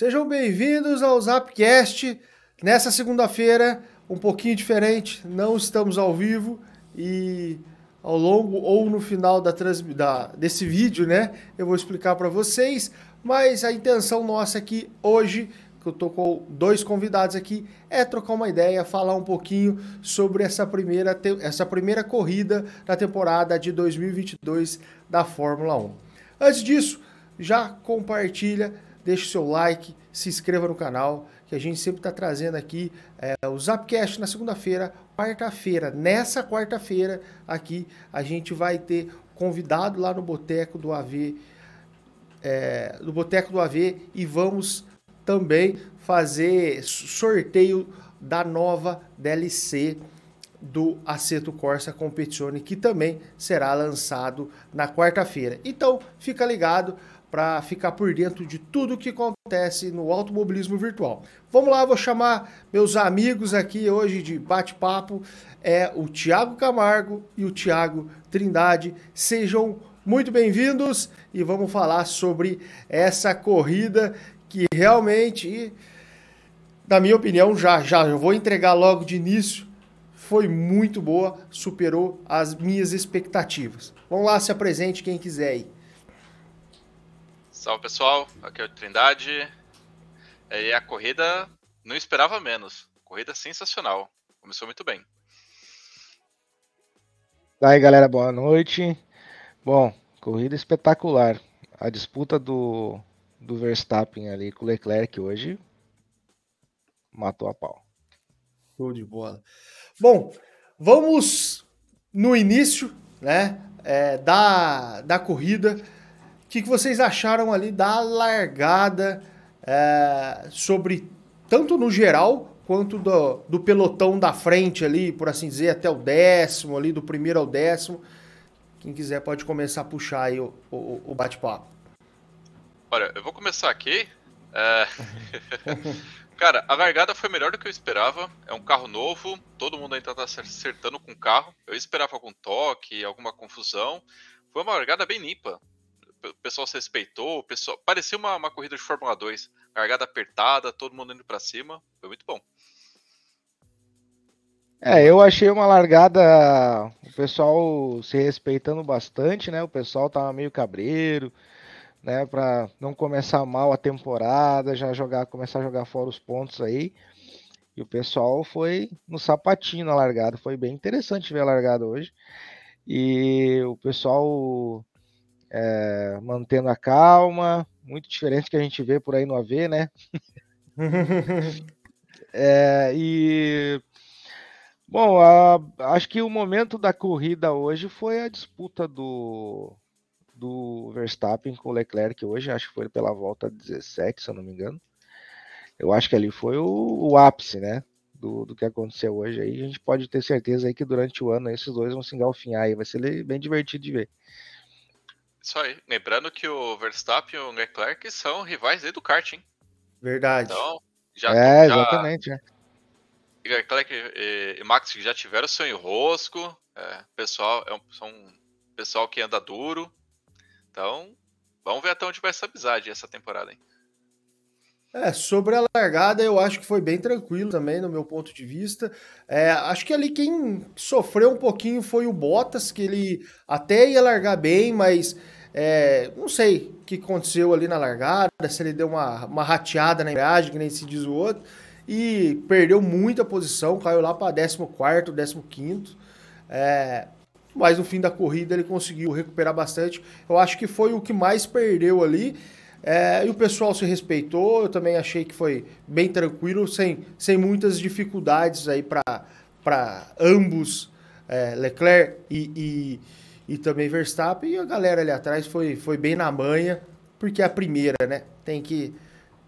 Sejam bem-vindos ao Zapcast. Nessa segunda-feira, um pouquinho diferente, não estamos ao vivo e ao longo ou no final da, da desse vídeo, né, eu vou explicar para vocês, mas a intenção nossa aqui hoje, que eu tô com dois convidados aqui, é trocar uma ideia, falar um pouquinho sobre essa primeira, essa primeira corrida da temporada de 2022 da Fórmula 1. Antes disso, já compartilha deixe seu like, se inscreva no canal, que a gente sempre está trazendo aqui é, o Zapcast na segunda-feira, quarta-feira. Nessa quarta-feira aqui a gente vai ter convidado lá no Boteco do AV, é, no Boteco do AV e vamos também fazer sorteio da nova DLC do Aceto Corsa Competizione, que também será lançado na quarta-feira. Então, fica ligado, para ficar por dentro de tudo que acontece no automobilismo virtual. Vamos lá, vou chamar meus amigos aqui hoje de bate-papo, é o Tiago Camargo e o Tiago Trindade. Sejam muito bem-vindos e vamos falar sobre essa corrida que realmente, na minha opinião, já já eu vou entregar logo de início, foi muito boa, superou as minhas expectativas. Vamos lá, se apresente quem quiser aí. Salve pessoal, aqui é o Trindade. E a corrida não esperava menos. Corrida sensacional. Começou muito bem. Aí galera, boa noite. Bom, corrida espetacular. A disputa do, do Verstappen ali com o Leclerc hoje matou a pau. Show de bola. Bom, vamos no início né, é, da, da corrida que, que vocês acharam ali da largada é, sobre tanto no geral quanto do, do pelotão da frente ali, por assim dizer, até o décimo ali, do primeiro ao décimo. Quem quiser pode começar a puxar aí o, o, o bate-papo. Olha, eu vou começar aqui. É... Cara, a largada foi melhor do que eu esperava. É um carro novo, todo mundo ainda tá acertando com o carro. Eu esperava algum toque, alguma confusão. Foi uma largada bem limpa o pessoal se respeitou, o pessoal parecia uma, uma corrida de Fórmula 2, largada apertada, todo mundo indo para cima, foi muito bom. É, eu achei uma largada, o pessoal se respeitando bastante, né? O pessoal tava meio cabreiro, né, para não começar mal a temporada, já jogar, começar a jogar fora os pontos aí. E o pessoal foi no sapatinho na largada, foi bem interessante ver a largada hoje. E o pessoal é, mantendo a calma, muito diferente que a gente vê por aí no AV, né? é, e bom, a, acho que o momento da corrida hoje foi a disputa do, do Verstappen com o Leclerc hoje, acho que foi pela volta 17, se eu não me engano. Eu acho que ali foi o, o ápice, né? Do, do, que aconteceu hoje aí. A gente pode ter certeza aí que durante o ano esses dois vão se engalfinhar aí. Vai ser bem divertido de ver. Isso aí. Lembrando que o Verstappen e o Leclerc são rivais do kart, hein? Verdade. Então, já, é, já... exatamente. É. Leclerc e, e Max já tiveram seu enrosco. É, pessoal, é um, são um pessoal que anda duro. Então, vamos ver até onde vai essa amizade essa temporada, hein? É, sobre a largada, eu acho que foi bem tranquilo também, no meu ponto de vista. É, acho que ali quem sofreu um pouquinho foi o Bottas, que ele até ia largar bem, mas é, não sei o que aconteceu ali na largada, se ele deu uma, uma rateada na embreagem, que nem se diz o outro, e perdeu muita posição, caiu lá para 14, 15. É, mas no fim da corrida ele conseguiu recuperar bastante. Eu acho que foi o que mais perdeu ali. É, e o pessoal se respeitou, eu também achei que foi bem tranquilo, sem, sem muitas dificuldades aí para ambos, é, Leclerc e, e, e, também Verstappen. E a galera ali atrás foi, foi bem na manha, porque é a primeira, né? Tem que,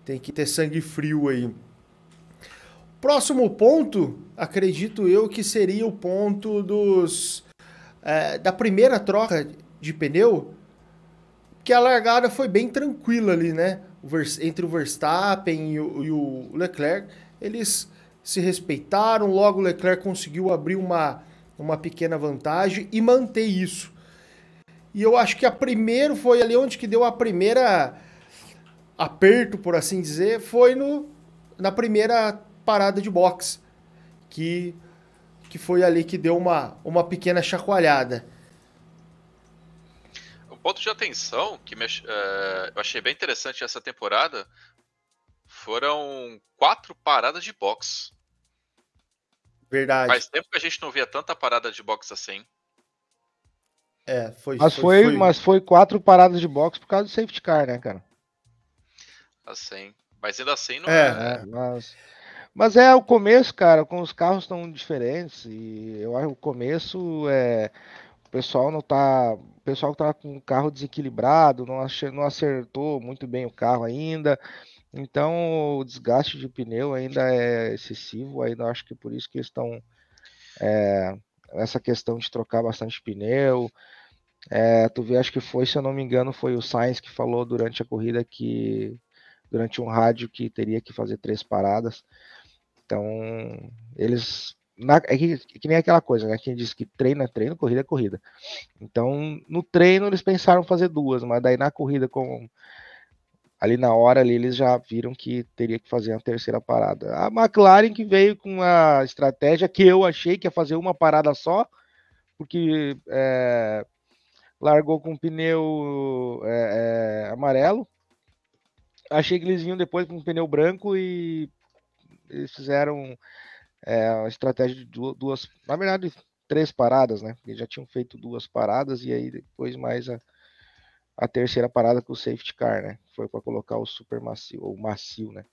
tem que ter sangue frio aí. Próximo ponto, acredito eu que seria o ponto dos é, da primeira troca de pneu que a largada foi bem tranquila ali, né? Entre o Verstappen e o, e o Leclerc, eles se respeitaram, logo o Leclerc conseguiu abrir uma, uma pequena vantagem e manter isso. E eu acho que a primeiro foi ali onde que deu a primeira aperto, por assim dizer, foi no, na primeira parada de boxe, que, que foi ali que deu uma, uma pequena chacoalhada. Ponto de atenção que me, uh, eu achei bem interessante essa temporada foram quatro paradas de boxe. Verdade. Faz tempo que a gente não via tanta parada de boxe assim. É, foi. Mas foi, foi, mas foi quatro paradas de boxe por causa do safety car, né, cara? Assim. Mas ainda assim não é. é... é mas, mas é o começo, cara, com os carros tão diferentes. E eu acho que o começo é. Pessoal não tá. O pessoal tá com o carro desequilibrado, não, não acertou muito bem o carro ainda. Então o desgaste de pneu ainda é excessivo, ainda acho que por isso que estão é, essa questão de trocar bastante pneu. É, tu vê, acho que foi, se eu não me engano, foi o Sainz que falou durante a corrida que durante um rádio que teria que fazer três paradas. Então, eles. Na, é, que, é que nem aquela coisa, né? Quem diz que treino é treino, corrida é corrida. Então, no treino eles pensaram fazer duas, mas daí na corrida com ali na hora ali eles já viram que teria que fazer a terceira parada. A McLaren que veio com a estratégia que eu achei que ia fazer uma parada só, porque é, largou com pneu é, é, amarelo. Achei que eles vinham depois com pneu branco e eles fizeram é, a estratégia de duas, na verdade, três paradas, né? Eles já tinham feito duas paradas e aí depois mais a, a terceira parada com o safety car, né? Foi para colocar o super macio, ou macio, né?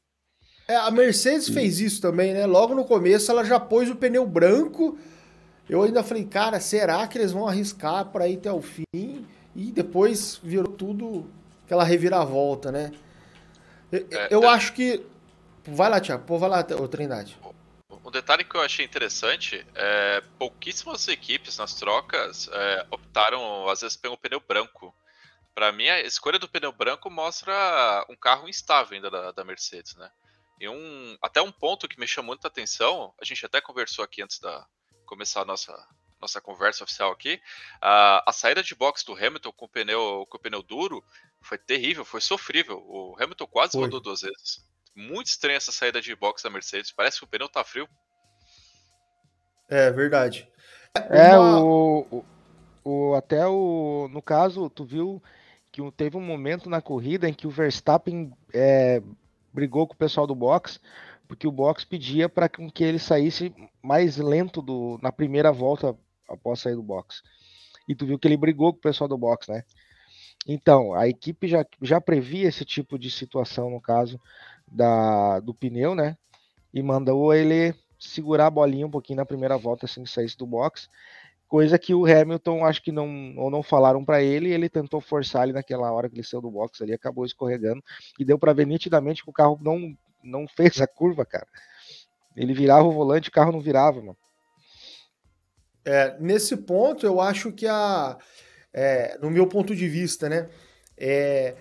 É, a Mercedes e... fez isso também, né? Logo no começo ela já pôs o pneu branco. Eu ainda falei, cara, será que eles vão arriscar para ir até o fim? E depois virou tudo aquela reviravolta, né? Eu, é, eu é... acho que. Vai lá, Tiago, pô, vai lá, o Trindade. Um detalhe que eu achei interessante é pouquíssimas equipes nas trocas é, optaram, às vezes, pelo pneu branco. Para mim, a escolha do pneu branco mostra um carro instável ainda da, da Mercedes, né? E um, até um ponto que me chamou muita atenção, a gente até conversou aqui antes da começar a nossa, nossa conversa oficial aqui, a, a saída de box do Hamilton com o pneu, com o pneu duro foi terrível, foi sofrível. O Hamilton quase foi. rodou duas vezes. Muito estranha essa saída de box da Mercedes, parece que o pneu tá frio. É verdade. É, Uma... o, o, o, até o. No caso, tu viu que teve um momento na corrida em que o Verstappen é, brigou com o pessoal do box, porque o box pedia para que ele saísse mais lento do, na primeira volta após sair do box. E tu viu que ele brigou com o pessoal do box, né? Então, a equipe já, já previa esse tipo de situação no caso da, do pneu, né? E mandou ele segurar a bolinha um pouquinho na primeira volta assim que saísse do box coisa que o Hamilton acho que não ou não falaram para ele, ele tentou forçar ali naquela hora que ele saiu do box ali, acabou escorregando e deu para ver nitidamente que o carro não não fez a curva, cara. Ele virava o volante, o carro não virava, mano. É, nesse ponto eu acho que a é, no meu ponto de vista, né, é,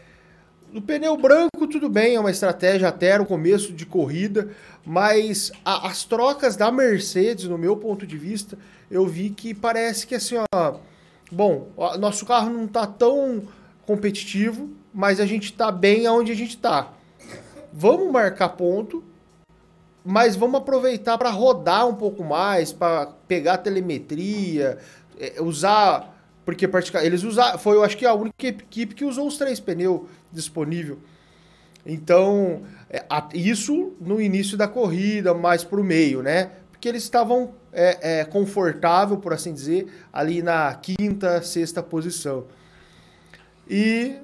no pneu branco, tudo bem, é uma estratégia até o começo de corrida, mas a, as trocas da Mercedes, no meu ponto de vista, eu vi que parece que assim, ó, bom, nosso carro não tá tão competitivo, mas a gente tá bem aonde a gente tá. Vamos marcar ponto, mas vamos aproveitar para rodar um pouco mais, para pegar telemetria, é, usar porque eles usaram, foi eu acho que a única equipe que usou os três pneus disponível. Então, é, isso no início da corrida, mais para o meio, né? Porque eles estavam é, é, confortável, por assim dizer, ali na quinta, sexta posição. E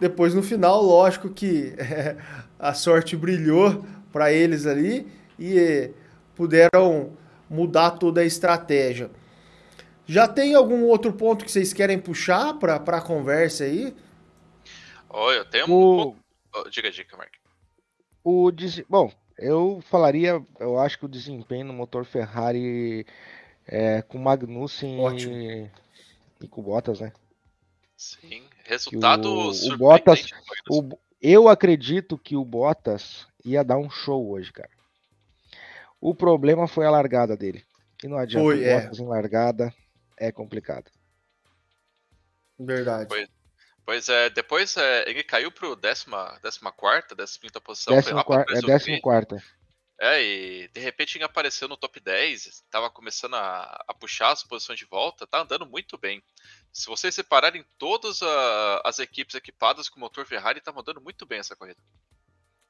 depois no final, lógico que é, a sorte brilhou para eles ali e puderam mudar toda a estratégia. Já tem algum outro ponto que vocês querem puxar para a conversa aí? Olha, eu tenho o... Oh, diga, diga, Mark. O des... Bom, eu falaria, eu acho que o desempenho no motor Ferrari é, com Magnussen e... e com Bottas, né? Sim, resultado o, o Bottas, o, eu acredito que o Bottas ia dar um show hoje, cara. O problema foi a largada dele. E não adianta foi, o é. Bottas é. em largada é complicado. Verdade. Pois, Pois é, depois é, ele caiu pro décima, décima quarta, décima quinta posição. Décimo quarta, é décimo quarta. É, e de repente ele apareceu no top 10, tava começando a, a, puxar as posições de volta, tá andando muito bem. Se vocês separarem todas a, as equipes equipadas com motor Ferrari, tá andando muito bem essa corrida.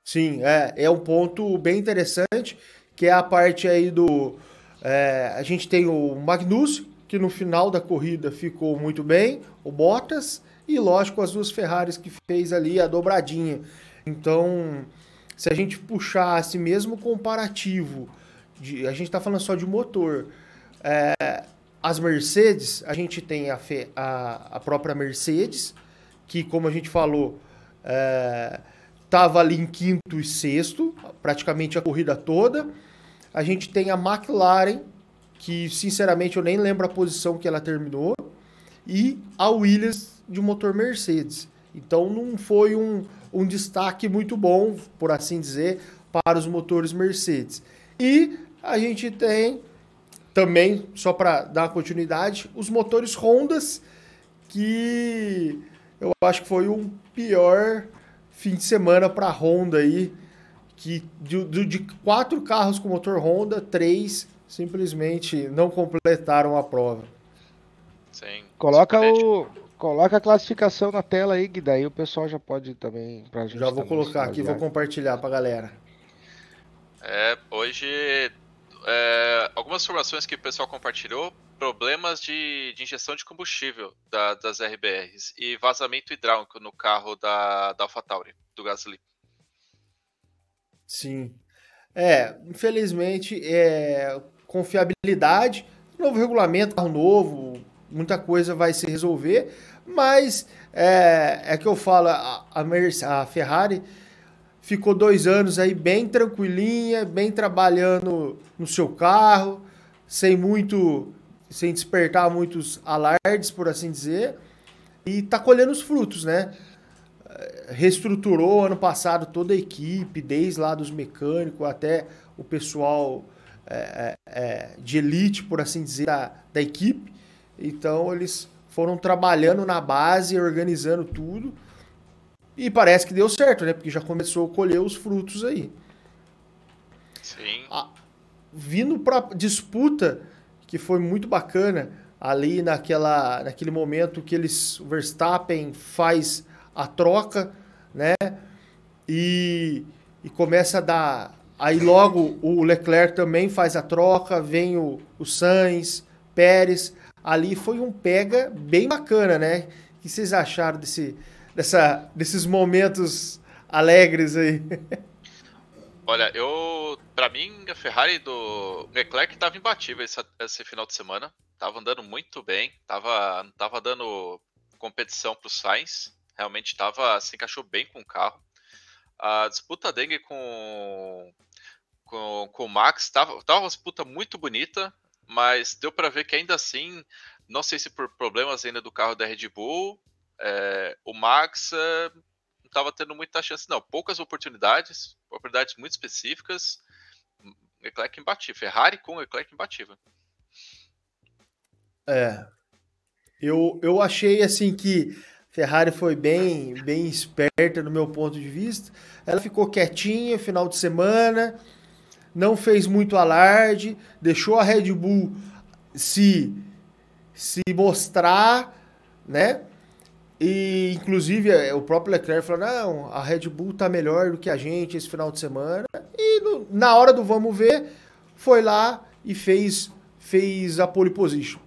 Sim, é, é um ponto bem interessante, que é a parte aí do... É, a gente tem o Magnus, que no final da corrida ficou muito bem, o Bottas, e lógico as duas Ferraris que fez ali a dobradinha. Então se a gente puxasse mesmo comparativo, de, a gente está falando só de motor, é, as Mercedes, a gente tem a, a, a, própria Mercedes, que como a gente falou, estava é, ali em quinto e sexto, praticamente a corrida toda. A gente tem a McLaren, que sinceramente eu nem lembro a posição que ela terminou, e a Williams de motor Mercedes. Então não foi um, um destaque muito bom, por assim dizer, para os motores Mercedes. E a gente tem também, só para dar continuidade, os motores Hondas, que eu acho que foi um pior fim de semana para a Honda aí, que de, de, quatro carros com motor Honda, três simplesmente não completaram a prova. Sim. Coloca o, Coloca a classificação na tela aí, que daí o pessoal já pode também. Pra gente já vou colocar aqui, vou compartilhar pra galera. É, hoje. É, algumas informações que o pessoal compartilhou: problemas de, de injeção de combustível da, das RBRs e vazamento hidráulico no carro da, da AlphaTauri, do Gasly. Sim. É, infelizmente, é, confiabilidade, novo regulamento, carro novo, muita coisa vai se resolver, mas é, é que eu falo, a, a, Ferrari ficou dois anos aí bem tranquilinha, bem trabalhando no seu carro, sem muito, sem despertar muitos alardes, por assim dizer, e tá colhendo os frutos, né? Reestruturou ano passado toda a equipe, desde lá dos mecânicos até o pessoal é, é, é de elite, por assim dizer, da, da equipe. Então eles foram trabalhando na base, organizando tudo. E parece que deu certo, né? Porque já começou a colher os frutos aí. Sim. A, vindo para disputa, que foi muito bacana, ali naquela, naquele momento que eles, o Verstappen faz a troca, né? E, e começa a dar. Aí logo o Leclerc também faz a troca, vem o, o Sainz, Pérez ali foi um pega bem bacana, né? O que vocês acharam desse, dessa, desses momentos alegres aí? Olha, eu. Pra mim, a Ferrari do Leclerc tava imbatível esse, esse final de semana. Tava andando muito bem. Tava, tava dando competição pro Sainz. Realmente tava, se encaixou bem com o carro. A disputa dele com, com, com o Max tava, tava uma disputa muito bonita mas deu para ver que ainda assim, não sei se por problemas ainda do carro da Red Bull, é, o Max é, não estava tendo muita chance, não. Poucas oportunidades, oportunidades muito específicas. Leclerc imbatível. Ferrari com Leclerc imbatível. É. Eu, eu achei assim que Ferrari foi bem, bem esperta no meu ponto de vista. Ela ficou quietinha final de semana não fez muito alarde, deixou a Red Bull se, se mostrar, né? E inclusive é, o próprio Leclerc falou: não, a Red Bull tá melhor do que a gente esse final de semana. E no, na hora do vamos ver, foi lá e fez, fez a pole position.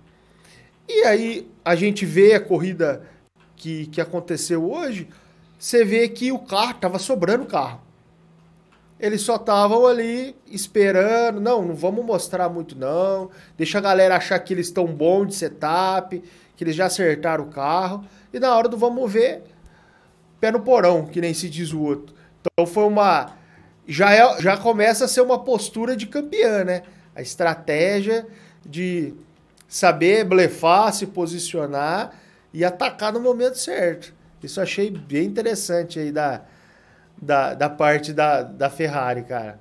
E aí a gente vê a corrida que, que aconteceu hoje, você vê que o carro tava sobrando carro eles só estavam ali esperando. Não, não vamos mostrar muito, não. Deixa a galera achar que eles estão bom de setup, que eles já acertaram o carro. E na hora do vamos ver, pé no porão, que nem se diz o outro. Então foi uma. Já, é, já começa a ser uma postura de campeã, né? A estratégia de saber blefar, se posicionar e atacar no momento certo. Isso achei bem interessante aí da, da, da parte da, da Ferrari, cara.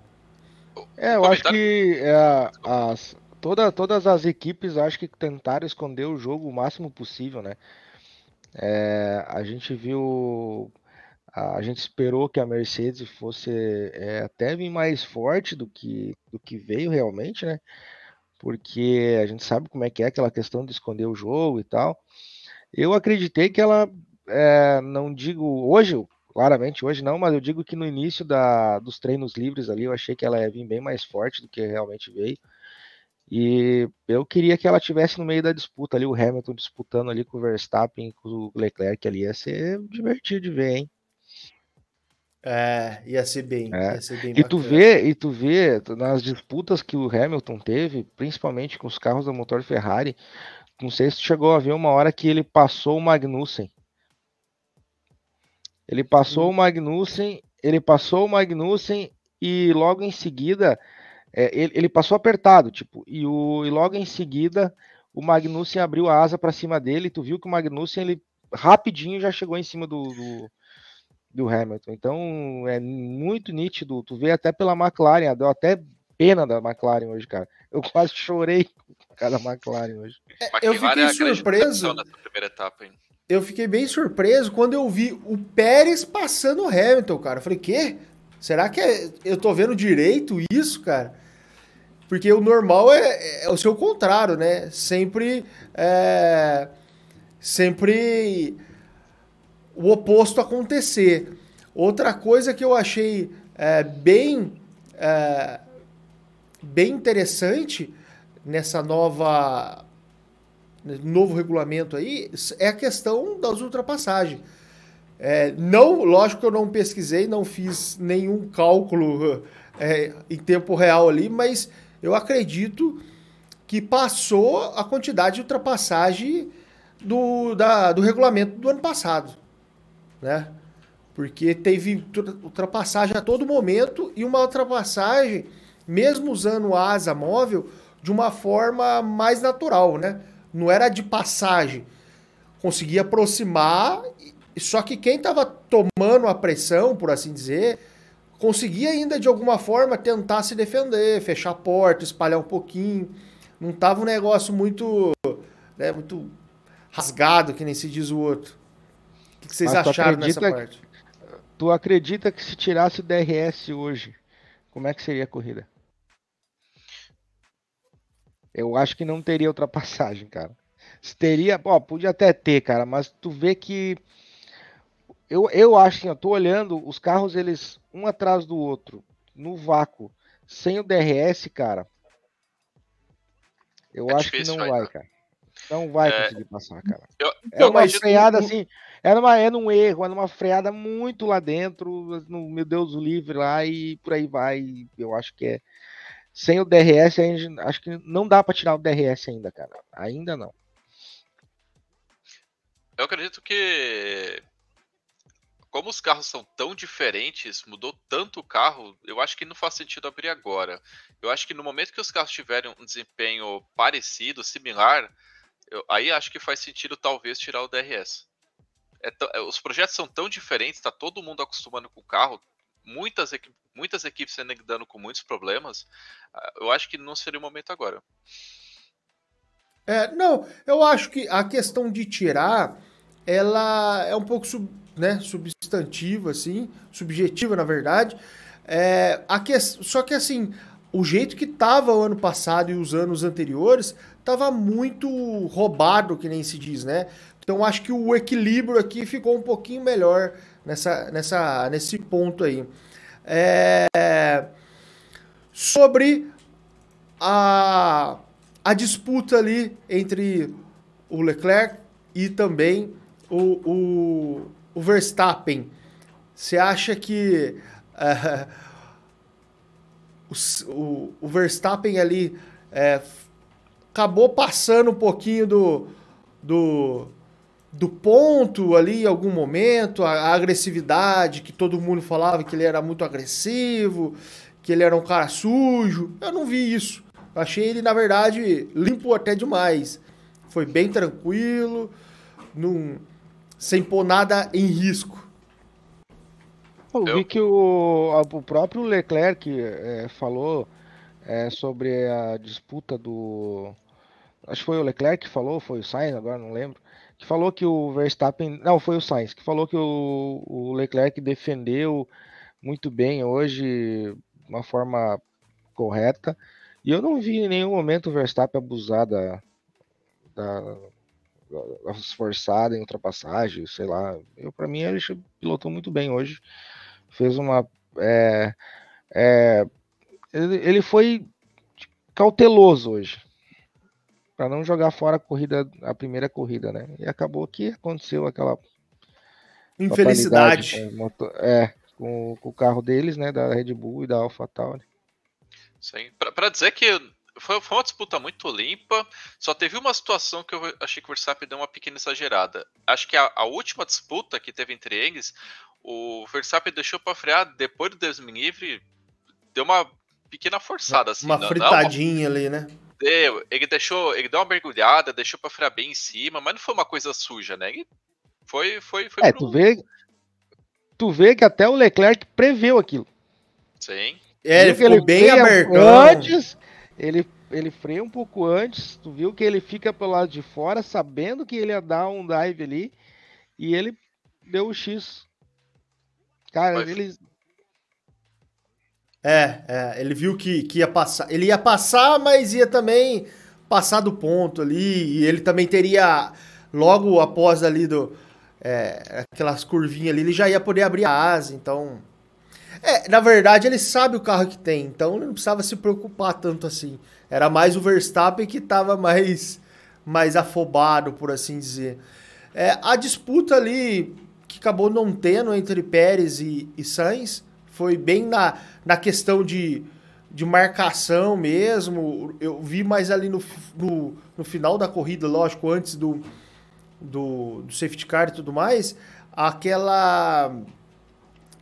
É, eu acho que é, as, toda, todas as equipes acho que tentaram esconder o jogo o máximo possível, né? É, a gente viu, a, a, gente esperou que a Mercedes fosse é, até vir mais forte do que, do que veio realmente, né? Porque a gente sabe como é que é aquela questão de esconder o jogo e tal. Eu acreditei que ela, é, não digo hoje, claramente hoje não, mas eu digo que no início da, dos treinos livres ali eu achei que ela ia vir bem mais forte do que realmente veio. E eu queria que ela tivesse no meio da disputa ali, o Hamilton disputando ali com o Verstappen, com o Leclerc ali, ia ser divertido de ver, hein? É, ia ser bem, é. ia ser bem e tu vê, e tu vê nas disputas que o Hamilton teve, principalmente com os carros da motor Ferrari, não sei se tu chegou a ver uma hora que ele passou o Magnussen. Ele passou o Magnussen, ele passou o Magnussen e logo em seguida é, ele, ele, passou apertado, tipo, e, o, e logo em seguida o Magnussen abriu a asa para cima dele. E tu viu que o Magnussen ele rapidinho já chegou em cima do, do, do, Hamilton. Então é muito nítido. Tu vê até pela McLaren, deu até pena da McLaren hoje, cara. Eu quase chorei com cada McLaren hoje. É, eu fiquei é surpreso. primeira etapa, hein? Eu fiquei bem surpreso quando eu vi o Pérez passando o Hamilton, cara. Eu falei, quê? Será que é... eu tô vendo direito isso, cara? Porque o normal é, é o seu contrário, né? Sempre. É... Sempre o oposto acontecer. Outra coisa que eu achei é, bem, é, bem interessante nessa nova novo regulamento aí, é a questão das ultrapassagens. É, não, lógico que eu não pesquisei, não fiz nenhum cálculo é, em tempo real ali, mas eu acredito que passou a quantidade de ultrapassagem do, da, do regulamento do ano passado, né? Porque teve ultrapassagem a todo momento e uma ultrapassagem, mesmo usando asa móvel, de uma forma mais natural, né? Não era de passagem. Conseguia aproximar, só que quem estava tomando a pressão, por assim dizer, conseguia ainda de alguma forma tentar se defender, fechar a porta, espalhar um pouquinho. Não tava um negócio muito, né, muito rasgado, que nem se diz o outro. O que, vocês Mas acharam nessa parte? Tu acredita que se tirasse o DRS hoje, como é que seria a corrida? Eu acho que não teria ultrapassagem, cara. Se teria, ó, podia até ter, cara, mas tu vê que eu, eu acho assim, eu tô olhando os carros eles um atrás do outro no vácuo, sem o DRS, cara. Eu é acho que não vai, cara. Não vai é... conseguir passar, cara. Eu, é uma freada assim, era, uma, era um erro, era uma freada muito lá dentro, no, meu Deus o livre lá e por aí vai. Eu acho que é sem o DRS, acho que não dá para tirar o DRS ainda, cara. Ainda não. Eu acredito que como os carros são tão diferentes, mudou tanto o carro, eu acho que não faz sentido abrir agora. Eu acho que no momento que os carros tiverem um desempenho parecido, similar, eu, aí acho que faz sentido talvez tirar o DRS. É é, os projetos são tão diferentes, tá todo mundo acostumando com o carro, muitas, muitas equipes ainda lidando com muitos problemas, ah, eu acho que não seria o momento agora. É, não, eu acho que a questão de tirar, ela é um pouco sub, né, substantiva, assim, subjetiva, na verdade. É, a que, só que, assim, o jeito que tava o ano passado e os anos anteriores, tava muito roubado, que nem se diz, né? Então, acho que o equilíbrio aqui ficou um pouquinho melhor nessa, nessa, nesse ponto aí. É, sobre a, a disputa ali entre o Leclerc e também o, o, o Verstappen. Você acha que uh, o, o, Verstappen ali é, acabou passando um pouquinho do, do, do ponto ali em algum momento, a, a, agressividade, que todo mundo falava que ele era muito agressivo, que ele era um cara sujo. Eu não vi isso. Eu achei ele, na verdade, limpo até demais. Foi bem tranquilo, não, sem pôr nada em risco. Eu vi que o, o próprio Leclerc é, falou é, sobre a disputa do. Acho que foi o Leclerc que falou, foi o Sainz, agora não lembro que falou que o Verstappen, não, foi o Sainz, que falou que o, o Leclerc defendeu muito bem hoje, de uma forma correta. E eu não vi em nenhum momento o Verstappen abusar da, da, da forçada em ultrapassagem, sei lá. Eu para mim ele pilotou muito bem hoje. Fez uma é, é, ele, ele foi cauteloso hoje para não jogar fora a corrida, a primeira corrida, né? E acabou que aconteceu aquela infelicidade com o, motor, é, com, com, o carro deles, né? Da Red Bull e da AlphaTauri. Sim, para dizer que foi, foi, uma disputa muito limpa. Só teve uma situação que eu achei que o Verstappen deu uma pequena exagerada. Acho que a, a última disputa que teve entre eles, o Verstappen deixou para frear depois do Deus me livre, deu uma pequena forçada assim. Uma não, fritadinha não, uma... ali, né? Deu, ele deixou, ele deu uma mergulhada, deixou para frear bem em cima, mas não foi uma coisa suja, né? Ele foi, foi, foi. É, pro... tu vê, tu vê que até o Leclerc preveu aquilo. Sim. É, ele ficou ele bem aberto. Antes, ele ele freia um pouco antes, tu viu que ele fica pelo lado de fora, sabendo que ele ia dar um dive ali, e ele deu o X. Cara, Mas... ele é, é, ele viu que, que ia passar. Ele ia passar, mas ia também passar do ponto ali. E ele também teria, logo após ali do. É, aquelas curvinhas ali, ele já ia poder abrir a asa. Então. É, na verdade, ele sabe o carro que tem, então ele não precisava se preocupar tanto assim. Era mais o Verstappen que estava mais, mais afobado, por assim dizer. É, a disputa ali que acabou não tendo entre Pérez e, e Sainz foi bem na, na questão de, de marcação mesmo. Eu vi mais ali no, no, no final da corrida, lógico, antes do, do, do, safety car e tudo mais, aquela.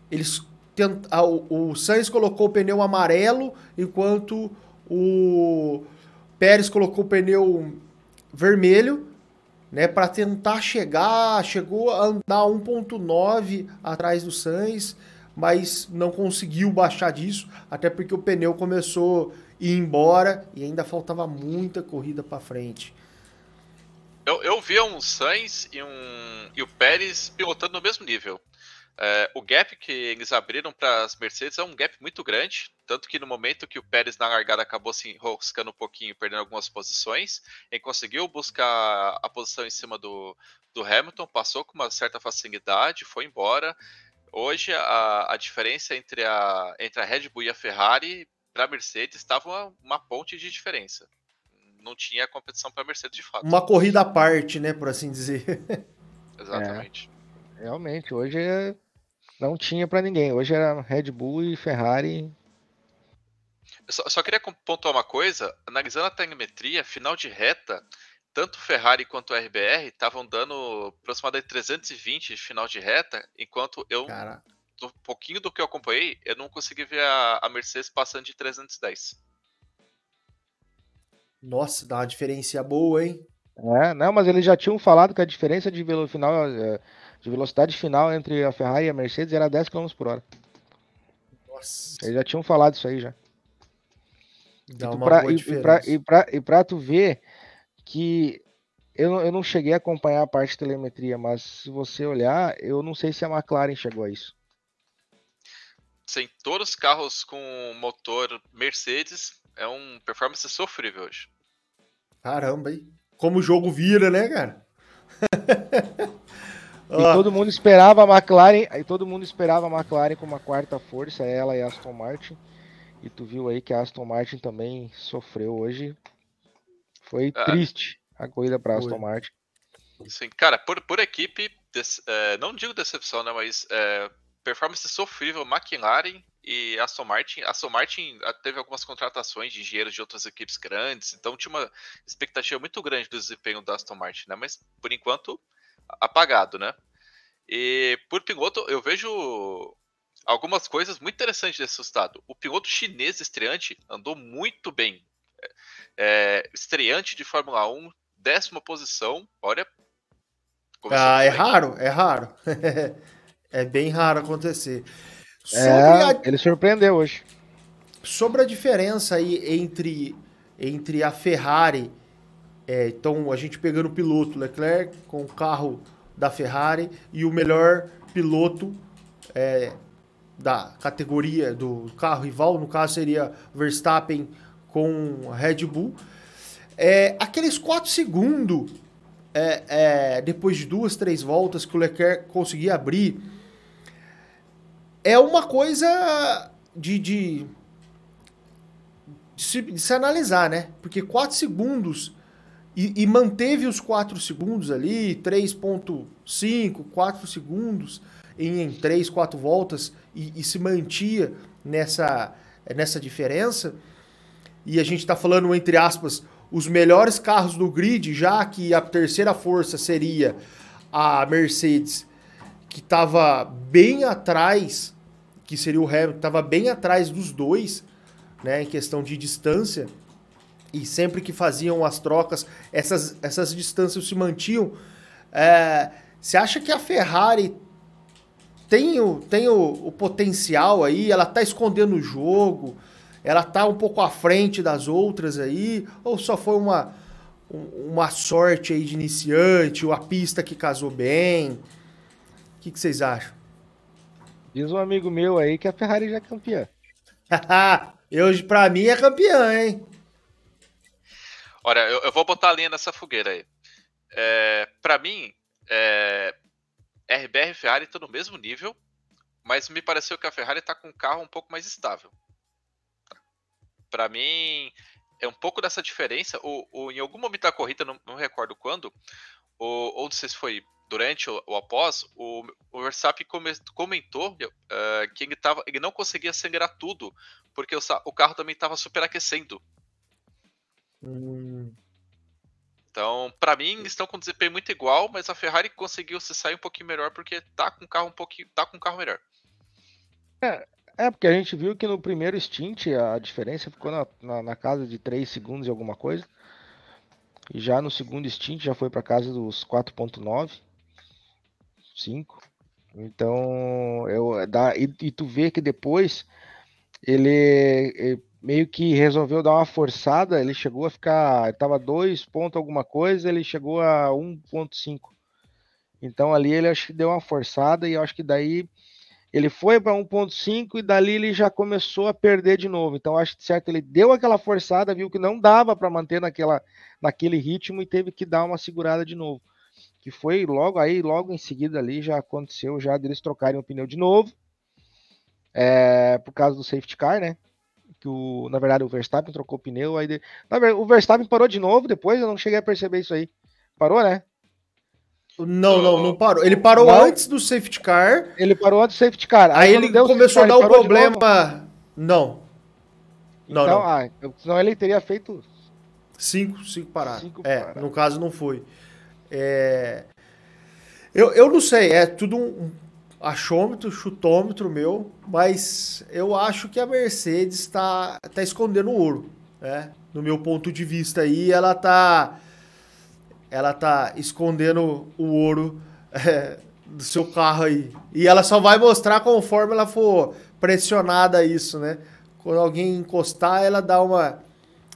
Eles tent, o, o Sainz colocou o pneu amarelo, enquanto o Pérez colocou o pneu vermelho, né, para tentar chegar, chegou a andar 1.9 atrás do Sainz mas não conseguiu baixar disso, até porque o pneu começou a ir embora e ainda faltava muita corrida para frente. Eu, eu via um Sainz e, um, e o Pérez pilotando no mesmo nível. É, o gap que eles abriram para as Mercedes é um gap muito grande, tanto que no momento que o Pérez na largada acabou se enroscando um pouquinho, perdendo algumas posições, ele conseguiu buscar a posição em cima do, do Hamilton, passou com uma certa facilidade, foi embora. Hoje a, a diferença entre a, entre a Red Bull e a Ferrari para a Mercedes estava uma, uma, ponte de diferença. Não tinha competição para a Mercedes de fato. Uma corrida à parte, né, por assim dizer. Exatamente. É, realmente, hoje é, não tinha para ninguém. Hoje era Red Bull e Ferrari. Eu só, só queria pontuar uma coisa. Analisando a telemetria, final de reta, tanto Ferrari quanto o RBR estavam dando aproximadamente 320 de final de reta, enquanto eu, um pouquinho do que eu acompanhei, eu não consegui ver a, a, Mercedes passando de 310. Nossa, dá uma diferença boa, hein? É, não, mas eles já tinham falado que a diferença de, velo, final, é, de velocidade final entre a Ferrari e a Mercedes era 10 km por hora. Nossa. Eles já tinham falado isso aí já. Dá e, uma pra, boa e, e, pra, e, pra, e pra tu ver que eu, eu não cheguei a acompanhar a parte de telemetria, mas se você olhar, eu não sei se a McLaren chegou a isso. Sim, todos os carros com motor Mercedes é um performance sofrível hoje. Caramba, hein? Como o jogo vira, né, cara? e todo mundo esperava a McLaren, e todo mundo esperava a McLaren com uma quarta força, ela e a Aston Martin. E tu viu aí que a Aston Martin também sofreu hoje. Foi ah, triste a corrida para Aston Martin. Sim, cara, por, por equipe, des, é, não digo decepção, né, mas é, performance sofrível McLaren e Aston Martin. Aston Martin ah, teve algumas contratações de engenheiros de outras equipes grandes, então tinha uma expectativa muito grande do desempenho da Aston Martin, né? Mas por enquanto apagado, né? E por piloto eu vejo algumas coisas muito interessantes desse resultado. O piloto chinês estreante andou muito bem é, estreante de Fórmula 1, décima posição. Olha. Ah, é raro, é raro. é bem raro acontecer. É, a... Ele surpreendeu hoje. Sobre a diferença aí entre, entre a Ferrari É, então, a gente pegando o piloto Leclerc com o carro da Ferrari e o melhor piloto é, da categoria do carro rival, no caso seria Verstappen com Red Bull. É, aqueles 4 segundos é, é, depois de duas, três voltas que o Leclerc conseguia abrir, é uma coisa de, de, de, se, de se, analisar, né? Porque 4 segundos e, e, manteve os 4 segundos ali, 3.5, 4 segundos em, em 3, 4 voltas e, e se mantia nessa, nessa diferença. E a gente está falando, entre aspas, os melhores carros do grid, já que a terceira força seria a Mercedes, que estava bem atrás, que seria o Hamilton, estava bem atrás dos dois, né, em questão de distância, e sempre que faziam as trocas, essas, essas distâncias se mantinham. É, você acha que a Ferrari tem o, tem o, o potencial aí? Ela está escondendo o jogo? Ela tá um pouco à frente das outras aí, ou só foi uma, uma sorte aí de iniciante, ou a pista que casou bem? O que, que vocês acham? Diz um amigo meu aí que a Ferrari já é campeã. Hoje, pra mim, é campeã, hein? Olha, eu, eu, vou botar a linha nessa fogueira aí. É, para mim, é, RBR e Ferrari estão no mesmo nível, mas me pareceu que a Ferrari está com um carro um pouco mais estável para mim, é um pouco dessa diferença. O, o, em algum momento da corrida, não, não recordo quando, o, ou não sei se foi durante ou, ou após, o, o Verstappen comentou uh, que ele, tava, ele não conseguia acelerar tudo, porque o, o carro também estava superaquecendo. Hum. Então, para mim, eles estão com desempenho muito igual, mas a Ferrari conseguiu se sair um pouquinho melhor porque tá com um carro um pouquinho, tá com um carro melhor. É, é, porque a gente viu que no primeiro stint a diferença ficou na, na, na casa de 3 segundos e alguma coisa. E já no segundo stint já foi para casa dos 4.9, 5. Então, eu, dá, e, e, tu vê que depois ele, ele, meio que resolveu dar uma forçada, ele chegou a ficar, estava 2 ponto alguma coisa, ele chegou a 1.5. Então ali ele acho que deu uma forçada e eu acho que daí ele foi para 1.5 e dali ele já começou a perder de novo. Então acho que certo ele deu aquela forçada, viu que não dava para manter naquela, naquele ritmo e teve que dar uma segurada de novo. Que foi logo aí, logo em seguida ali já aconteceu já deles trocarem o pneu de novo. É, por causa do safety car, né? Que o, na verdade o Verstappen trocou o pneu, aí de, verdade, o Verstappen parou de novo depois, eu não cheguei a perceber isso aí. Parou, né? Não, não, não parou. Ele parou não. antes do safety car. Ele parou antes do safety car. Aí, aí ele começou car, a dar um problema. Não. Não, então, não. Ah, senão ele teria feito. Cinco, cinco paradas. Cinco é, paradas. no caso não foi. É... Eu, eu não sei, é tudo um achômetro, chutômetro meu, mas eu acho que a Mercedes está tá escondendo ouro, né? No meu ponto de vista aí, ela está ela tá escondendo o ouro é, do seu carro aí. E ela só vai mostrar conforme ela for pressionada a isso, né? Quando alguém encostar, ela dá uma.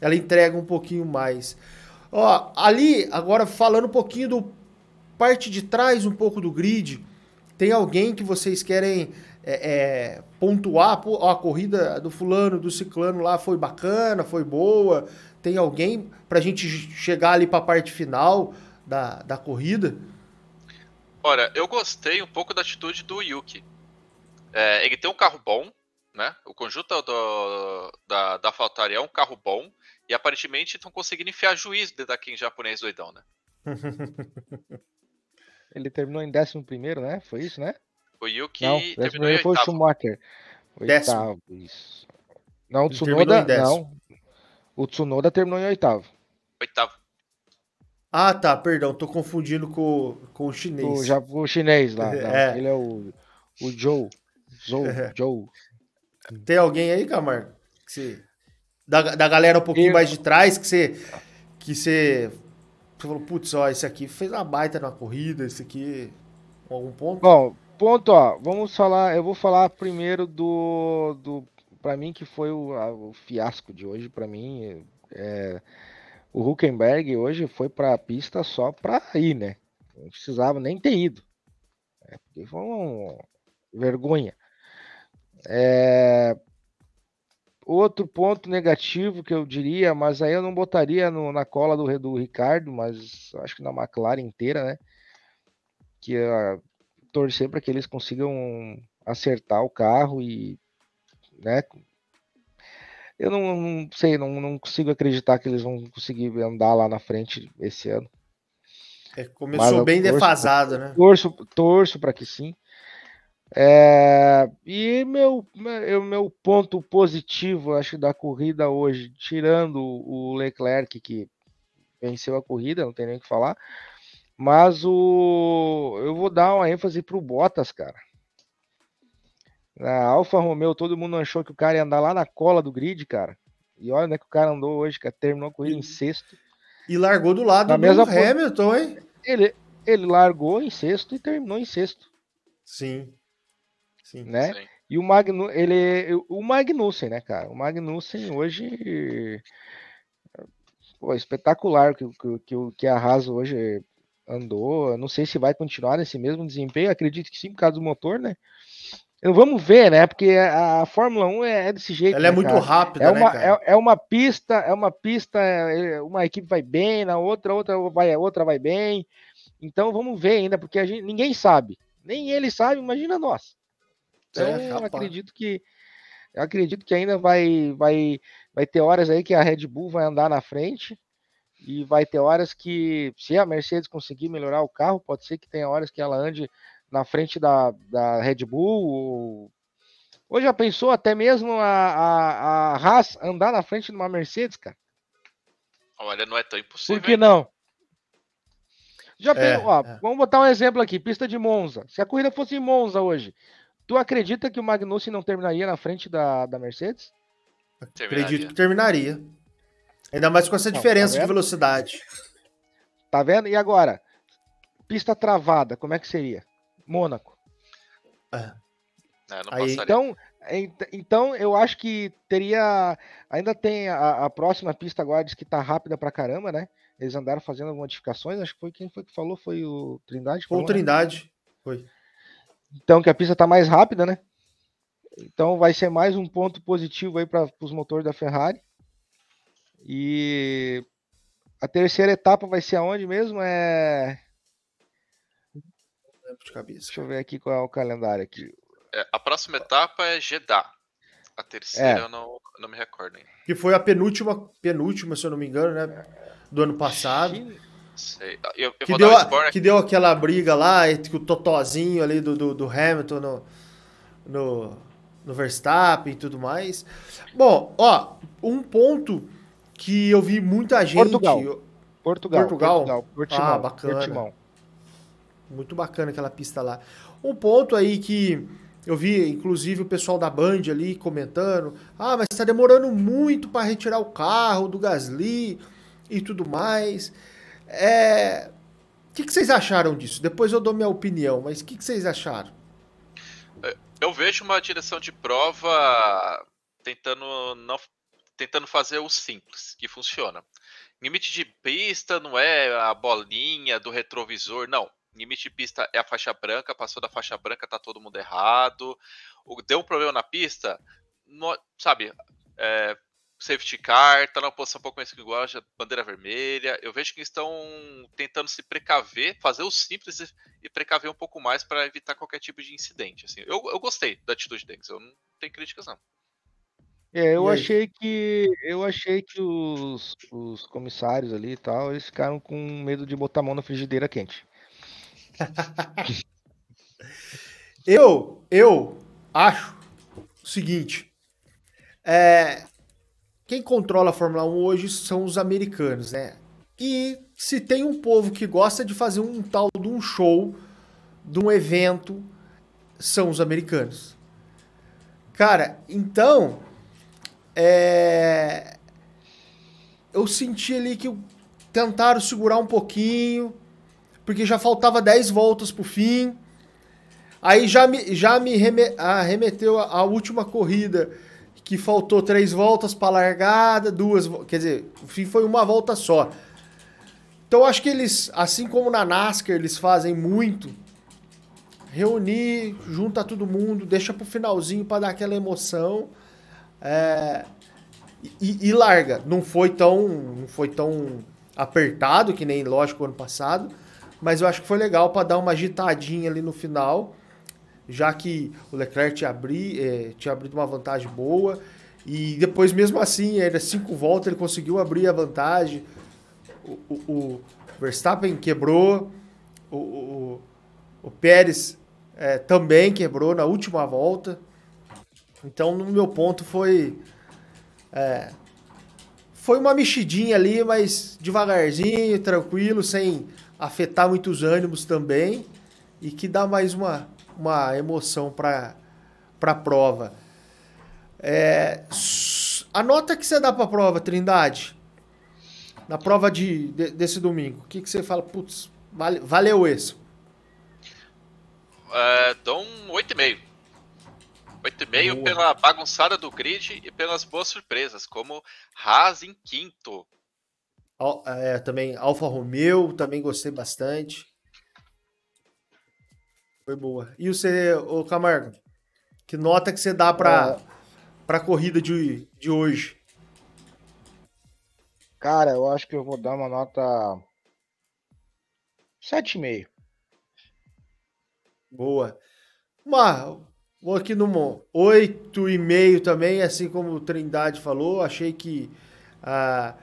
Ela entrega um pouquinho mais. Ó, ali, agora falando um pouquinho do parte de trás, um pouco do grid, tem alguém que vocês querem é, é, pontuar? Pô, ó, a corrida do fulano, do ciclano lá foi bacana, foi boa. Tem alguém para a gente chegar ali para a parte final da, da corrida? Olha, eu gostei um pouco da atitude do Yuki. É, ele tem um carro bom, né? O conjunto do, da, da Faltari é um carro bom e aparentemente estão conseguindo enfiar juiz daquele japonês doidão, né? Ele terminou em 11 primeiro, né? Foi isso, né? O Yuki não, terminou em foi o Schumacher. Oitavo, isso. Não, o Tsunoda, não. O Tsunoda terminou em oitavo. Oitavo. Ah, tá, perdão, tô confundindo com, com o chinês. O, já, o chinês lá, é. ele é o, o Joe. Joe, é. Joe. Tem alguém aí, Camargo? Que você, da, da galera um pouquinho Eu... mais de trás, que você, que você, você falou, putz, ó, esse aqui fez uma baita na corrida, esse aqui, algum ponto? Bom, ponto, ó, vamos falar, eu vou falar primeiro do, do para mim que foi o, a, o, fiasco de hoje, para mim, é, o Huckenberg hoje foi para a pista só para ir, né? Não precisava nem ter ido. É, porque foi uma vergonha. É... Outro ponto negativo que eu diria, mas aí eu não botaria no, na cola do, do Ricardo, mas acho que na McLaren inteira, né? Que uh, torcer para que eles consigam acertar o carro e, né? Eu não, não sei, não, não consigo acreditar que eles vão conseguir andar lá na frente esse ano. É, começou bem torço, defasado, né? Torço, torço para que sim. É, e meu, meu, meu ponto positivo, acho, da corrida hoje, tirando o Leclerc, que venceu a corrida, não tem nem o que falar, mas o, eu vou dar uma ênfase pro Bottas, cara. Na Alfa Romeo, todo mundo achou que o cara ia andar lá na cola do grid, cara. E olha onde é que o cara andou hoje, cara. Terminou a corrida e, em sexto. E largou do lado do mesma Hamilton, hein? Ele, ele largou em sexto e terminou em sexto. Sim. Sim. Né? Sim. E o Magnu, ele, o Magnussen, né, cara? O Magnussen hoje pô, espetacular que, que, que, que a Haas hoje andou. não sei se vai continuar nesse mesmo desempenho. Acredito que sim, por causa do motor, né? Vamos ver, né? Porque a, Fórmula 1 é, é, desse jeito. Ela é né, é muito cara? rápida, é uma, né, é, é, uma pista, é uma pista, é, uma equipe vai bem, na outra, outra vai, outra vai bem. Então vamos ver ainda, porque a gente, ninguém sabe. Nem ele sabe, imagina nós. Então, é, eu acredito que eu acredito que ainda vai, vai, vai ter horas aí que a Red Bull vai andar na frente e vai ter horas que, se a Mercedes conseguir melhorar o carro, pode ser que tenha horas que ela ande na frente da, da Red Bull. Ou... Já pensou até mesmo a, a, a Haas andar na frente de uma Mercedes, cara? Olha, não é tão impossível. Por que não? Já é, ó, é. Vamos botar um exemplo aqui, pista de Monza. Se a corrida fosse em Monza hoje, tu acredita que o Magnussen não terminaria na frente da, da Mercedes? Terminaria. Acredito que terminaria. Ainda mais com essa diferença não, tá de velocidade. Tá vendo? E agora? Pista travada, como é que seria? Mônaco. É. É, Aí, então, então eu acho que teria. Ainda tem a, a, próxima pista agora, diz que tá rápida pra caramba, né? Eles andaram fazendo modificações. Acho que foi quem foi que falou? Foi o Trindade? Foi o né? Trindade. Né? Foi. Então, que a pista tá mais rápida, né? Então vai ser mais um ponto positivo aí para os motores da Ferrari. E a terceira etapa vai ser aonde mesmo? É de cabeça. Deixa eu ver aqui qual é o calendário aqui. É, a próxima etapa é Jeddah. A terceira é. eu não, não me recordo ainda. Que foi a penúltima, penúltima, se eu não me engano, né? Do ano passado. Sei. Eu, eu que, deu a, que deu aquela briga lá entre o Totozinho ali do, do, do Hamilton no, no, no Verstappen e tudo mais. Bom, ó, um ponto que eu vi muita gente. Portugal. Portugal. Portugal. Portugal. ah, bacana. Portimão. Muito bacana aquela pista lá. Um ponto aí que eu vi, inclusive, o pessoal da Band ali comentando: ah, mas está demorando muito para retirar o carro do Gasly e tudo mais. É... O que, que, vocês acharam disso? Depois eu dou minha opinião, mas o que, que vocês acharam? É, eu vejo uma direção de prova tentando não tentando fazer o simples, que funciona. Limite de pista não é a bolinha do retrovisor, não limite de pista é a faixa branca, passou da faixa branca, tá todo mundo errado. Deu um problema na pista, no, sabe, é, safety car, tá numa posição um pouco mais igual, bandeira vermelha. Eu vejo que estão tentando se precaver, fazer o simples e precaver um pouco mais para evitar qualquer tipo de incidente. Assim, eu, eu gostei da atitude deles, eu não tenho críticas não. É, eu achei que eu achei que os, os comissários ali e tal, eles ficaram com medo de botar a mão na frigideira quente. eu, eu acho o seguinte: é, quem controla a Fórmula 1 hoje são os americanos, né? E se tem um povo que gosta de fazer um tal de um show, de um evento, são os americanos. Cara, então, é, eu senti ali que tentaram segurar um pouquinho, porque já faltava 10 voltas pro fim. Aí já me, já me reme, remeteu à última corrida, que faltou três voltas para largada, duas, quer dizer, o fim foi uma volta só. Então acho que eles, assim como na NASCAR eles fazem muito, reunir, junta todo mundo, deixa pro finalzinho para dar aquela emoção. É, e, e, larga. Não foi tão, não foi tão apertado que nem lógico ano passado, mas eu acho que foi legal para dar uma agitadinha ali no final já que o Leclerc tinha, abri, é, tinha abrido uma vantagem boa. E depois, mesmo assim, era cinco voltas, ele conseguiu abrir a vantagem. O, o, o Verstappen quebrou, o, o, o Pérez é, também quebrou na última volta. Então, no meu ponto, foi. É, foi uma mexidinha ali, mas devagarzinho, tranquilo, sem afetar muitos ânimos também. E que dá mais uma, uma emoção para a prova. É, a nota que você dá para a prova, Trindade, na prova de, de desse domingo, o que, que você fala? Putz, vale, valeu esse. É, dou um 8,5. 8,5 pela bagunçada do grid e pelas boas surpresas, como Haas em quinto. É, também Alfa Romeo, também gostei bastante. Foi boa. E você, ô Camargo? Que nota que você dá para é... a corrida de, de hoje? Cara, eu acho que eu vou dar uma nota 7,5. Boa. Uma, vou aqui no 8,5 também, assim como o Trindade falou. Achei que ah,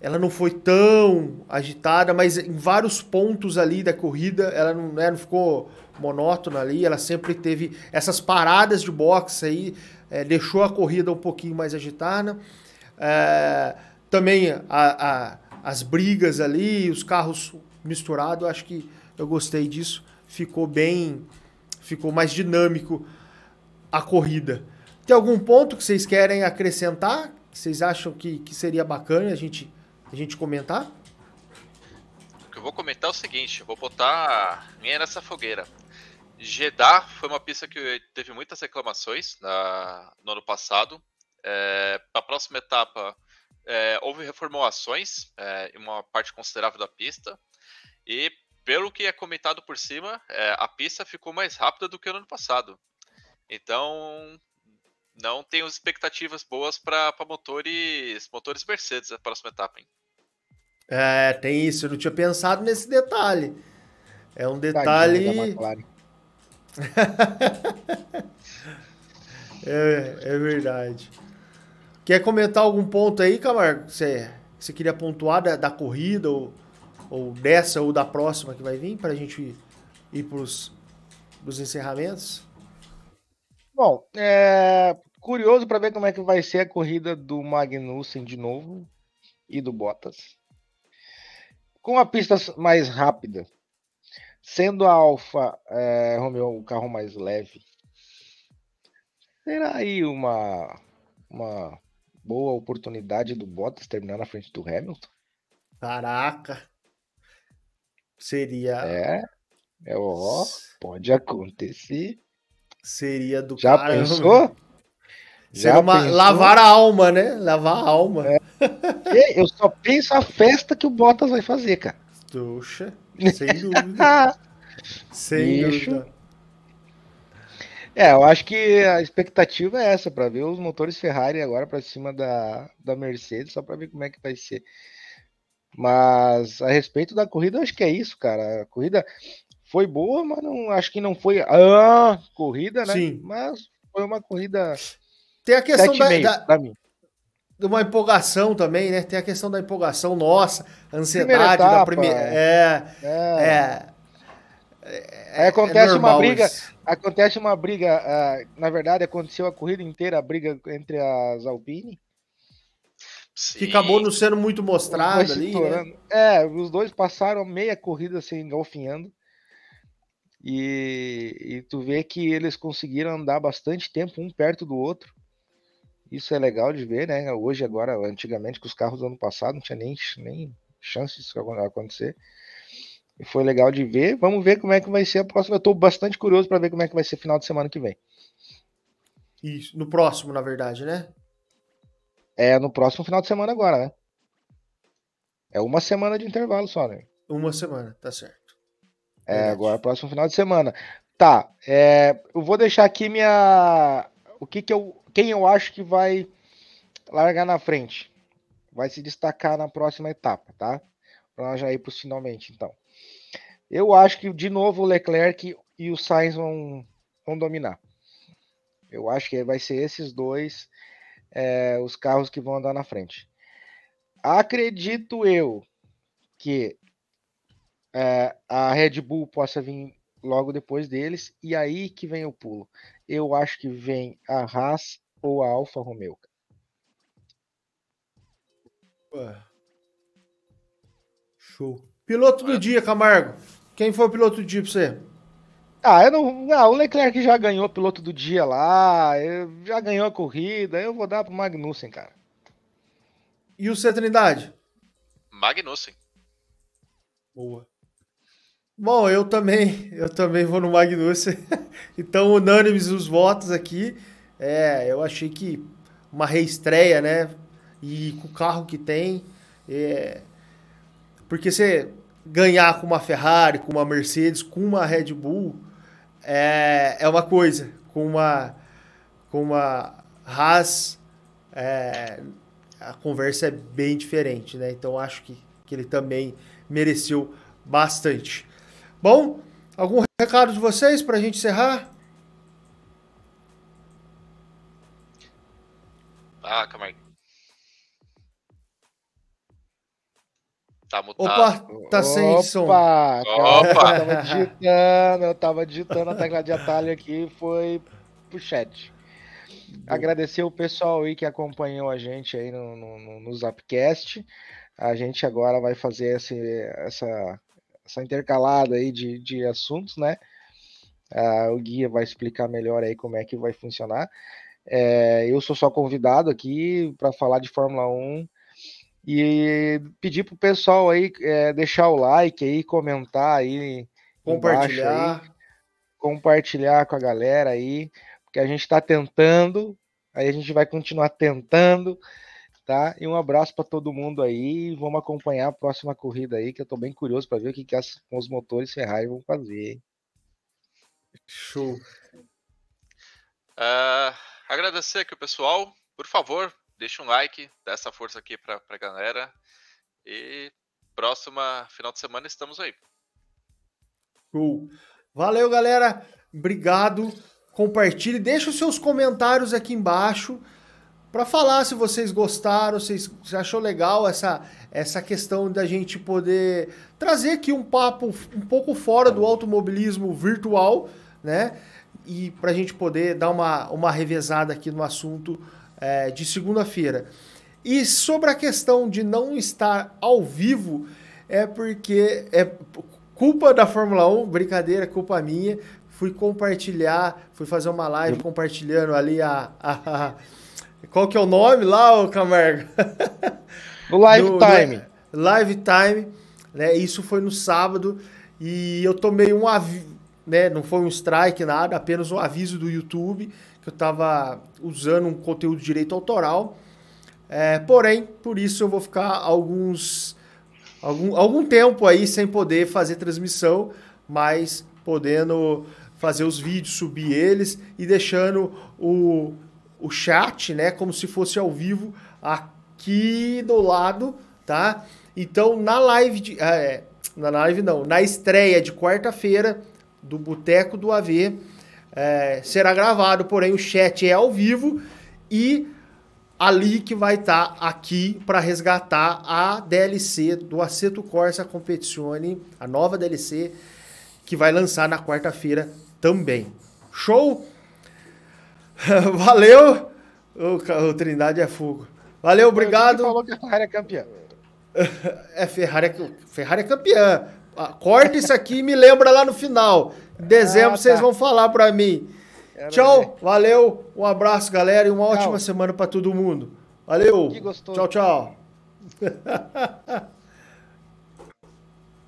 ela não foi tão agitada, mas em vários pontos ali da corrida ela não, né, não ficou monótona ali, ela sempre teve essas paradas de boxe aí, é, deixou a corrida um pouquinho mais agitada. É, também a, a, as brigas ali, os carros misturados, acho que eu gostei disso. Ficou bem, ficou mais dinâmico a corrida. Tem algum ponto que vocês querem acrescentar? Que vocês acham que, que seria bacana a gente, a gente comentar? O que eu vou comentar é o seguinte, vou botar minha nessa fogueira. Jeddah foi uma pista que teve muitas reclamações na, no ano passado. É, a próxima etapa é, houve reformulações é, em uma parte considerável da pista. E pelo que é comentado por cima, é, a pista ficou mais rápida do que no ano passado. Então não tenho expectativas boas para motores, motores Mercedes na próxima etapa. Hein? É, tem isso. Eu não tinha pensado nesse detalhe. É um detalhe. é, é verdade. Quer comentar algum ponto aí, Camargo, que você, que você queria pontuar da, da corrida, ou, ou dessa, ou da próxima que vai vir, para a gente ir, ir para os encerramentos? Bom, é curioso para ver como é que vai ser a corrida do Magnussen de novo e do Bottas. Com a pista mais rápida, Sendo a Alfa é, Romeo o carro mais leve, será aí uma, uma boa oportunidade do Bottas terminar na frente do Hamilton? Caraca! Seria. É, é ó, pode acontecer. Seria do Já caramba. pensou? Já uma, pensou? lavar a alma, né? Lavar a alma. É. Eu só penso a festa que o Bottas vai fazer, cara. Tuxa. Sem dúvida. Sem Bicho. dúvida. É, eu acho que a expectativa é essa, para ver os motores Ferrari agora para cima da, da Mercedes, só para ver como é que vai ser. Mas a respeito da corrida, eu acho que é isso, cara. A corrida foi boa, mas não acho que não foi a corrida, né? Sim. Mas foi uma corrida. Tem a questão da, da, mim de uma empolgação também, né? Tem a questão da empolgação nossa, ansiedade etapa, da primeira. É, é. é, é Aí acontece é uma briga. Isso. Acontece uma briga. Uh, na verdade, aconteceu a corrida inteira a briga entre as Alpine. Sim. Que acabou não sendo muito mostrado ali. Né? É, os dois passaram meia corrida se engalfinhando. E, e tu vê que eles conseguiram andar bastante tempo um perto do outro. Isso é legal de ver, né? Hoje, agora, antigamente, com os carros do ano passado, não tinha nem, nem chance disso acontecer. E foi legal de ver. Vamos ver como é que vai ser a próxima. Eu estou bastante curioso para ver como é que vai ser final de semana que vem. Isso, no próximo, na verdade, né? É no próximo final de semana agora, né? É uma semana de intervalo só, né? Uma semana, tá certo. É, verdade. agora próximo final de semana. Tá, é, eu vou deixar aqui minha. O que que eu. Quem eu acho que vai largar na frente. Vai se destacar na próxima etapa, tá? Nós já ir pros finalmente, então. Eu acho que, de novo, o Leclerc e o Sainz vão, vão dominar. Eu acho que vai ser esses dois é, os carros que vão andar na frente. Acredito eu que é, a Red Bull possa vir logo depois deles, e aí que vem o pulo. Eu acho que vem a Haas ou a Alfa Romeo. Ué. Show. Piloto do dia, Camargo. Quem foi o piloto do dia pra você? Ah, eu não, ah, o Leclerc já ganhou o piloto do dia lá, já ganhou a corrida, eu vou dar pro Magnussen, cara. E o C Trindade? Magnussen. Boa. Bom, eu também, eu também vou no Magnussen. então, unânimes os votos aqui. É, eu achei que uma reestreia, né? E com o carro que tem. É... Porque você ganhar com uma Ferrari, com uma Mercedes, com uma Red Bull, é, é uma coisa. Com uma, com uma Haas, é, a conversa é bem diferente, né? Então, acho que, que ele também mereceu bastante. Bom, algum recado de vocês para a gente encerrar? Ah, calma aí. Tá mutado. Opa, tá sem Opa, som. Opa! Eu tava digitando, eu tava digitando a tecla de atalho aqui foi pro chat. Agradecer o pessoal aí que acompanhou a gente aí no, no, no Zapcast. A gente agora vai fazer esse, essa essa intercalada aí de, de assuntos, né? Uh, o guia vai explicar melhor aí como é que vai funcionar. É, eu sou só convidado aqui para falar de Fórmula 1 e pedir pro pessoal aí é, deixar o like aí, comentar aí, compartilhar, aí, compartilhar com a galera aí, porque a gente está tentando, aí a gente vai continuar tentando tá? E um abraço para todo mundo aí. Vamos acompanhar a próxima corrida aí, que eu estou bem curioso para ver o que, que as, os motores Ferrari vão fazer. Show. Uh, agradecer aqui o pessoal. Por favor, deixa um like, dá essa força aqui para a galera. E próxima final de semana estamos aí. Show. Valeu, galera. Obrigado. Compartilhe, deixa os seus comentários aqui embaixo para falar se vocês gostaram, se achou legal essa, essa questão da gente poder trazer aqui um papo um pouco fora do automobilismo virtual, né? E para a gente poder dar uma, uma revezada aqui no assunto é, de segunda-feira. E sobre a questão de não estar ao vivo, é porque é culpa da Fórmula 1, brincadeira, culpa minha. Fui compartilhar, fui fazer uma live compartilhando ali a, a qual que é o nome lá, ô Camargo? No Live no, Time. No, live Time, né? Isso foi no sábado e eu tomei um aviso, né? Não foi um strike, nada, apenas um aviso do YouTube que eu tava usando um conteúdo de direito autoral. É, porém, por isso eu vou ficar alguns algum, algum tempo aí sem poder fazer transmissão, mas podendo fazer os vídeos, subir eles e deixando o o chat, né, como se fosse ao vivo aqui do lado, tá? Então, na live de, é, na live não, na estreia de quarta-feira do Boteco do AV, é, será gravado, porém o chat é ao vivo e ali que vai estar tá aqui para resgatar a DLC do Aceto Corsa Competizione, a nova DLC que vai lançar na quarta-feira também. Show? Valeu! O, o, Trindade é fogo. Valeu, obrigado. falou que a Ferrari é campeã. É, Ferrari é, Ferrari é campeã. Corta isso aqui e me lembra lá no final. Em dezembro ah, tá. vocês vão falar para mim. Quero tchau, valeu, um abraço, galera, e uma tchau. ótima semana para todo mundo. Valeu. Tchau, tchau.